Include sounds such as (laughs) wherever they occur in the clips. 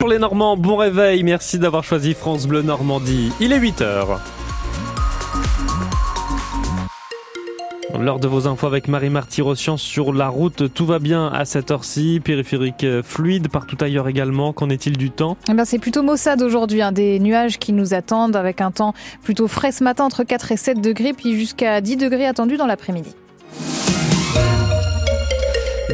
Pour les Normands, bon réveil, merci d'avoir choisi France Bleu Normandie. Il est 8h. Lors de vos infos avec Marie-Marty Rossian sur la route, tout va bien à cette heure-ci, périphérique euh, fluide, partout ailleurs également. Qu'en est-il du temps? Eh C'est plutôt maussade aujourd'hui, hein. des nuages qui nous attendent avec un temps plutôt frais ce matin entre 4 et 7 degrés, puis jusqu'à 10 degrés attendus dans l'après-midi.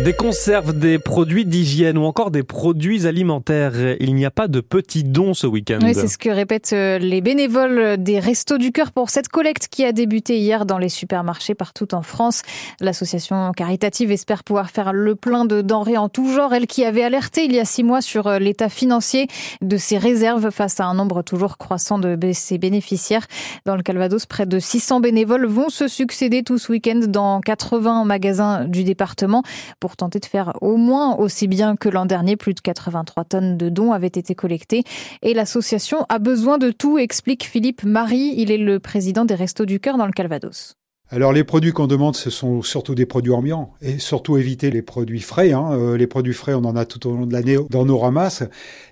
Des conserves, des produits d'hygiène ou encore des produits alimentaires. Il n'y a pas de petits dons ce week-end. Oui, c'est ce que répètent euh, les bénévoles des Restos du Cœur pour cette collecte qui a débuté hier dans les supermarchés partout en France. L'association caritative espère pouvoir faire le plein de denrées en tout genre. Elle qui avait alerté il y a six mois sur euh, l'état financier de ses réserves face à un nombre toujours croissant de ses bénéficiaires. Dans le Calvados, près de 600 bénévoles vont se succéder tout ce week-end dans 80 magasins du département pour tenter de faire au moins aussi bien que l'an dernier. Plus de 83 tonnes de dons avaient été collectées et l'association a besoin de tout, explique Philippe Marie. Il est le président des Restos du Cœur dans le Calvados. Alors les produits qu'on demande, ce sont surtout des produits ambiants et surtout éviter les produits frais. Hein. Euh, les produits frais, on en a tout au long de l'année dans nos ramasses.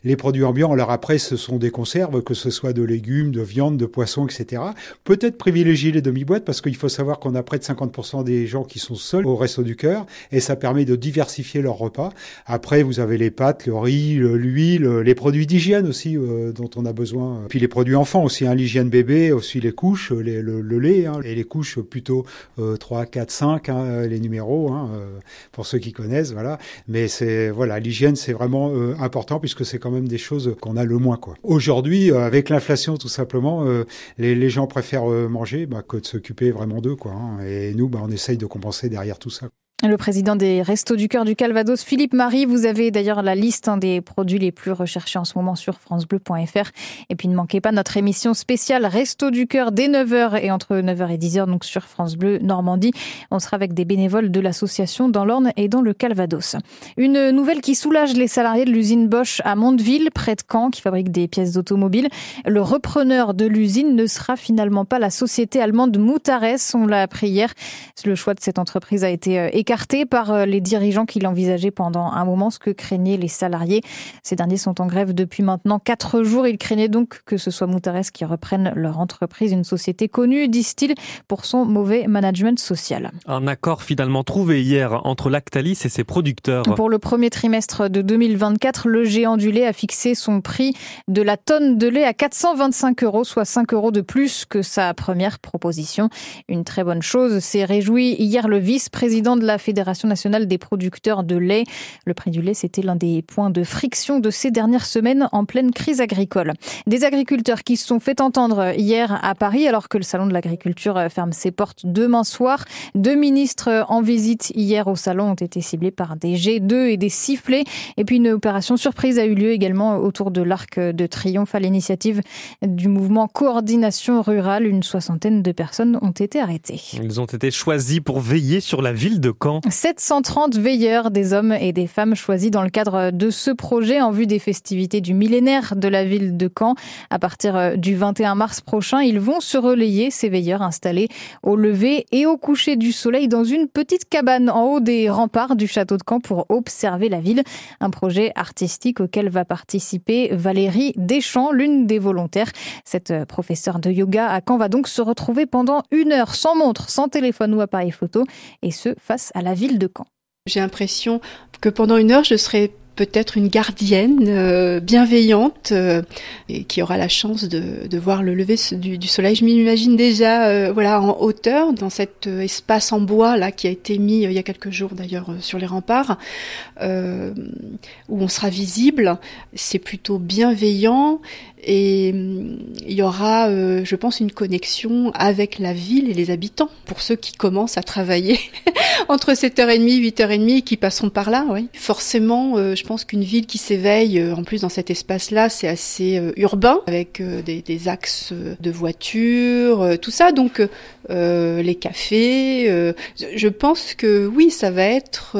Les produits ambiants, alors après, ce sont des conserves, que ce soit de légumes, de viande, de poissons, etc. Peut-être privilégier les demi-boîtes parce qu'il faut savoir qu'on a près de 50% des gens qui sont seuls au resto du cœur et ça permet de diversifier leur repas. Après, vous avez les pâtes, le riz, l'huile, les produits d'hygiène aussi euh, dont on a besoin. Puis les produits enfants aussi, hein, l'hygiène bébé, aussi les couches, le, le, lait hein, et les couches plutôt 3, 4, 5, les numéros, hein, euh, pour ceux qui connaissent, voilà. Mais c'est voilà, l'hygiène c'est vraiment euh, important puisque c'est quand même des choses qu'on a le moins quoi. Aujourd'hui, euh, avec l'inflation tout simplement, les, gens préfèrent manger bah, que de s'occuper vraiment d'eux quoi. Hein. et nous, bah, on essaye de compenser derrière tout ça. Le président des Restos du Cœur du Calvados, Philippe Marie, vous avez d'ailleurs la liste hein, des produits les plus recherchés en ce moment sur francebleu.fr. Et puis ne manquez pas notre émission spéciale Restos du Cœur dès 9h et entre 9h et 10h donc sur France Bleu Normandie. On sera avec des bénévoles de l'association dans l'Orne et dans le Calvados. Une nouvelle qui soulage les salariés de l'usine Bosch à Mondeville, près de Caen, qui fabrique des pièces d'automobile. Le repreneur de l'usine ne sera finalement pas la société allemande Moutares, on l'a appris hier. Le choix de cette entreprise a été euh, écarté écarté par euh, les dirigeants qui l'envisageaient pendant un moment, ce que craignaient les salariés. Ces derniers sont en grève depuis maintenant quatre jours. Ils craignaient donc que ce soit Moutares qui reprenne leur entreprise, une société connue, disent-ils, pour son mauvais management social. Un accord finalement trouvé hier entre Lactalis et ses producteurs. Pour le premier trimestre de 2024, le géant du lait a fixé son prix de la tonne de lait à 425 euros, soit 5 euros de plus que sa première proposition. Une très bonne chose, s'est réjoui hier le vice-président de la Fédération nationale des producteurs de lait. Le prix du lait, c'était l'un des points de friction de ces dernières semaines en pleine crise agricole. Des agriculteurs qui se sont fait entendre hier à Paris alors que le salon de l'agriculture ferme ses portes demain soir. Deux ministres en visite hier au salon ont été ciblés par des G2 et des sifflets. Et puis une opération surprise a eu lieu également autour de l'Arc de Triomphe à l'initiative du mouvement Coordination Rurale. Une soixantaine de personnes ont été arrêtées. Ils ont été choisis pour veiller sur la ville de Caen. 730 veilleurs, des hommes et des femmes choisis dans le cadre de ce projet en vue des festivités du millénaire de la ville de Caen. À partir euh, du 21 mars prochain, ils vont se relayer, ces veilleurs installés au lever et au coucher du soleil dans une petite cabane en haut des remparts du château de Caen pour observer la ville. Un projet artistique auquel va participer Valérie Deschamps, l'une des volontaires. Cette euh, professeure de yoga à Caen va donc se retrouver pendant une heure sans montre, sans téléphone ou appareil photo et ce face à la ville de Caen. J'ai l'impression que pendant une heure, je serai peut-être une gardienne euh, bienveillante euh, et qui aura la chance de, voir le lever du, soleil. Je m'imagine déjà euh, voilà en hauteur dans cet espace en bois là qui a été mis il y a quelques jours d'ailleurs sur les remparts où on sera visible. C'est plutôt bienveillant et hum, il y aura, je pense, une connexion avec la ville et les habitants pour ceux qui commencent à travailler (laughs) entre 7h30 8h30 et qui passeront par là. Oui. Forcément, je pense qu'une ville qui s'éveille, euh, en plus dans cet espace-là, c'est assez urbain avec des, des, axes de voitures, tout ça. Donc les cafés, je pense que oui, ça va être.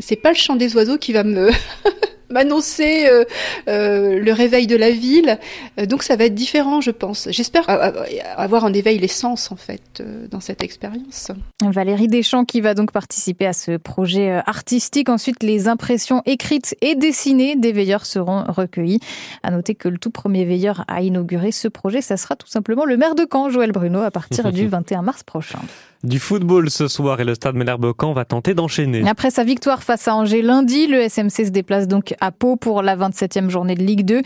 c'est pas le chant des oiseaux qui va me (laughs) m'annoncer euh, euh, le réveil de la ville. Euh, donc ça va être différent, je pense. J'espère avoir en éveil les sens, en fait, dans cette expérience. Valérie Deschamps qui va donc participer à ce projet artistique. Ensuite, les impressions écrites et dessinées des veilleurs seront recueillies. À noter que le tout premier veilleur à inaugurer ce projet, ça sera tout simplement le maire de Caen, Joël Bruno, à partir du (laughs) 21 mars prochain. Du football ce soir et le stade Malherbe-Caen va tenter d'enchaîner. Après sa victoire face à Angers lundi, le SMC se déplace donc à Pau pour la 27e journée de Ligue 2.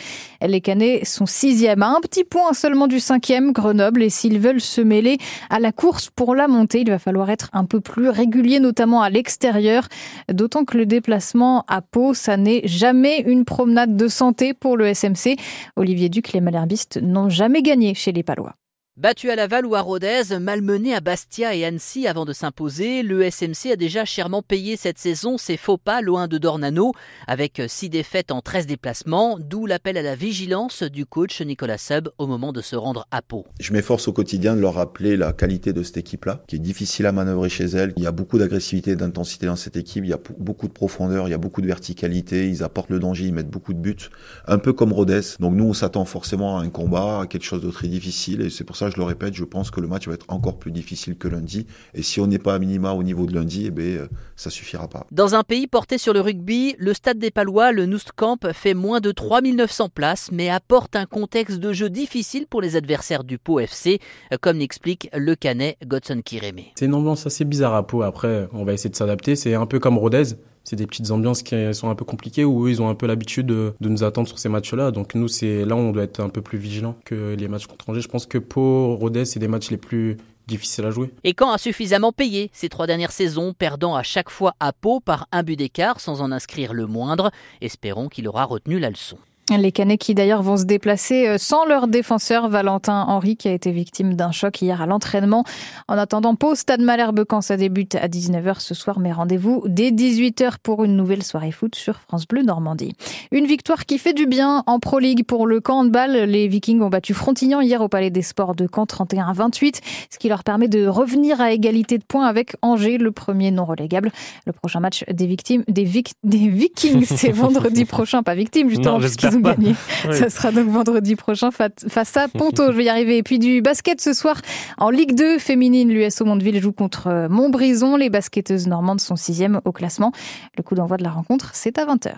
Les Canets sont sixième à un petit point seulement du cinquième Grenoble et s'ils veulent se mêler à la course pour la montée, il va falloir être un peu plus régulier, notamment à l'extérieur. D'autant que le déplacement à Pau, ça n'est jamais une promenade de santé pour le SMC. Olivier Duc, les Malherbistes n'ont jamais gagné chez les Palois. Battu à Laval ou à Rodez, malmené à Bastia et Annecy avant de s'imposer, le SMC a déjà chèrement payé cette saison ses faux pas loin de Dornano, avec six défaites en 13 déplacements, d'où l'appel à la vigilance du coach Nicolas Sub au moment de se rendre à Pau. Je m'efforce au quotidien de leur rappeler la qualité de cette équipe-là, qui est difficile à manœuvrer chez elle. Il y a beaucoup d'agressivité et d'intensité dans cette équipe, il y a beaucoup de profondeur, il y a beaucoup de verticalité, ils apportent le danger, ils mettent beaucoup de buts, un peu comme Rodez. Donc nous, on s'attend forcément à un combat, à quelque chose de très difficile, et c'est pour ça je le répète, je pense que le match va être encore plus difficile que lundi. Et si on n'est pas à minima au niveau de lundi, eh bien, euh, ça suffira pas. Dans un pays porté sur le rugby, le stade des Palois, le Noustcamp, fait moins de 3900 places, mais apporte un contexte de jeu difficile pour les adversaires du Pau FC, comme l'explique le canet Godson Kirémé. C'est une ambiance assez bizarre à Pau. Après, on va essayer de s'adapter. C'est un peu comme Rodez c'est des petites ambiances qui sont un peu compliquées où ils ont un peu l'habitude de, nous attendre sur ces matchs-là. Donc nous, c'est là où on doit être un peu plus vigilant que les matchs contre Angers. Je pense que pour Rodez, c'est des matchs les plus difficiles à jouer. Et quand a suffisamment payé ces trois dernières saisons, perdant à chaque fois à Pau par un but d'écart sans en inscrire le moindre, espérons qu'il aura retenu la leçon. Les Canets qui d'ailleurs vont se déplacer euh, sans leur défenseur Valentin Henry qui a été victime d'un choc hier à l'entraînement. En attendant, pause Stade Malherbe quand ça débute à 19h ce soir, mais rendez-vous dès 18h pour une nouvelle soirée foot sur France Bleu Normandie. Une victoire qui fait du bien en Pro League pour le camp handball. Les Vikings ont battu Frontignan hier au Palais des Sports de Caen 31-28, ce qui leur permet de revenir à égalité de points avec Angers, le premier non relégable. Le prochain match des victimes, des, des Vikings, c'est (laughs) vendredi prochain, pas victime justement, (laughs) gagné. Ça sera donc vendredi prochain face à Ponto. Je vais y arriver. Et puis du basket ce soir en Ligue 2 féminine. L'US au Mondeville joue contre euh, Montbrison. Les basketteuses normandes sont sixième au classement. Le coup d'envoi de la rencontre, c'est à 20h.